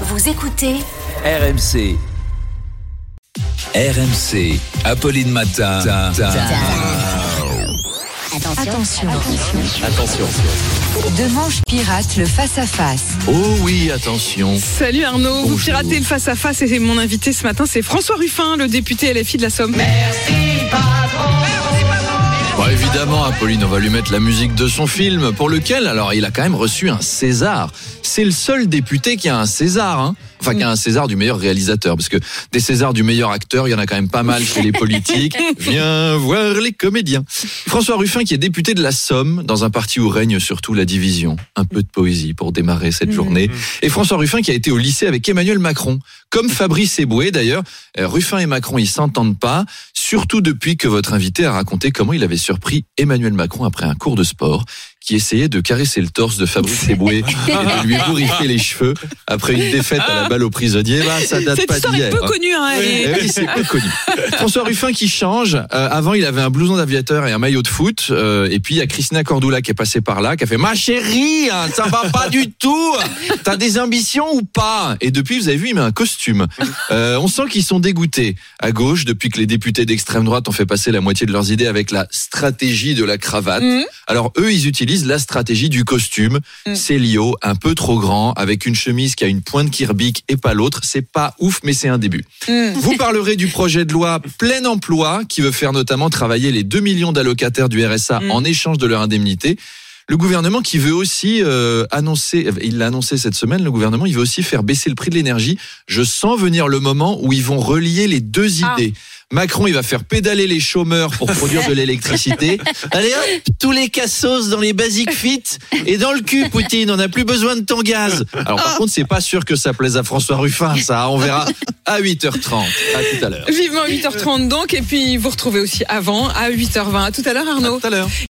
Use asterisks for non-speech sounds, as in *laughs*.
Vous écoutez RMC. RMC. Apolline Matin. Attention. Attention. Demanche pirate le face-à-face. Oh oui, attention. Salut Arnaud, vous piratez le face-à-face et mon invité ce matin c'est François Ruffin, le député LFI de la Somme. Bon, évidemment, Apolline, on va lui mettre la musique de son film, pour lequel, alors, il a quand même reçu un César. C'est le seul député qui a un César, hein. Enfin, qui a un César du meilleur réalisateur, parce que des Césars du meilleur acteur, il y en a quand même pas mal chez les *laughs* politiques. Viens voir les comédiens. François Ruffin, qui est député de la Somme, dans un parti où règne surtout la division. Un peu de poésie pour démarrer cette journée. Et François Ruffin, qui a été au lycée avec Emmanuel Macron. Comme Fabrice Eboué, d'ailleurs, Ruffin et Macron, ils s'entendent pas, surtout depuis que votre invité a raconté comment il avait surpris Emmanuel Macron après un cours de sport qui essayait de caresser le torse de Fabrice Eboué *laughs* et de lui bourrifier les cheveux après une défaite à la balle au prisonnier. Bah, ça date Cette pas d'hier. peu connue, hein, elle est- Eh oui, c'est peu connu. François Ruffin qui change. Euh, avant, il avait un blouson d'aviateur et un maillot de foot. Euh, et puis, il y a Christina Cordula qui est passée par là, qui a fait Ma chérie, hein, ça va pas du tout. T'as des ambitions ou pas? Et depuis, vous avez vu, il met un costume. Euh, on sent qu'ils sont dégoûtés. À gauche, depuis que les députés d'extrême droite ont fait passer la moitié de leurs idées avec la stratégie de la cravate. Mhm. Alors, eux, ils utilisent la stratégie du costume. Mm. Célio, un peu trop grand, avec une chemise qui a une pointe qui rebique et pas l'autre. C'est pas ouf, mais c'est un début. Mm. Vous parlerez du projet de loi plein emploi qui veut faire notamment travailler les 2 millions d'allocataires du RSA Mm. en échange de leur indemnité. Le gouvernement qui veut aussi euh, annoncer, il l'a annoncé cette semaine, le gouvernement, il veut aussi faire baisser le prix de l'énergie. Je sens venir le moment où ils vont relier les deux Ah. idées. Macron, il va faire pédaler les chômeurs pour produire de l'électricité. *laughs* Allez hop, tous les cassos dans les basic fit et dans le cul, Poutine. On n'a plus besoin de ton gaz. Alors par contre, c'est pas sûr que ça plaise à François Ruffin, ça. On verra à 8h30. À tout à l'heure. Vivement 8h30 donc, et puis vous retrouvez aussi avant à 8h20. À tout à l'heure Arnaud. À tout à l'heure.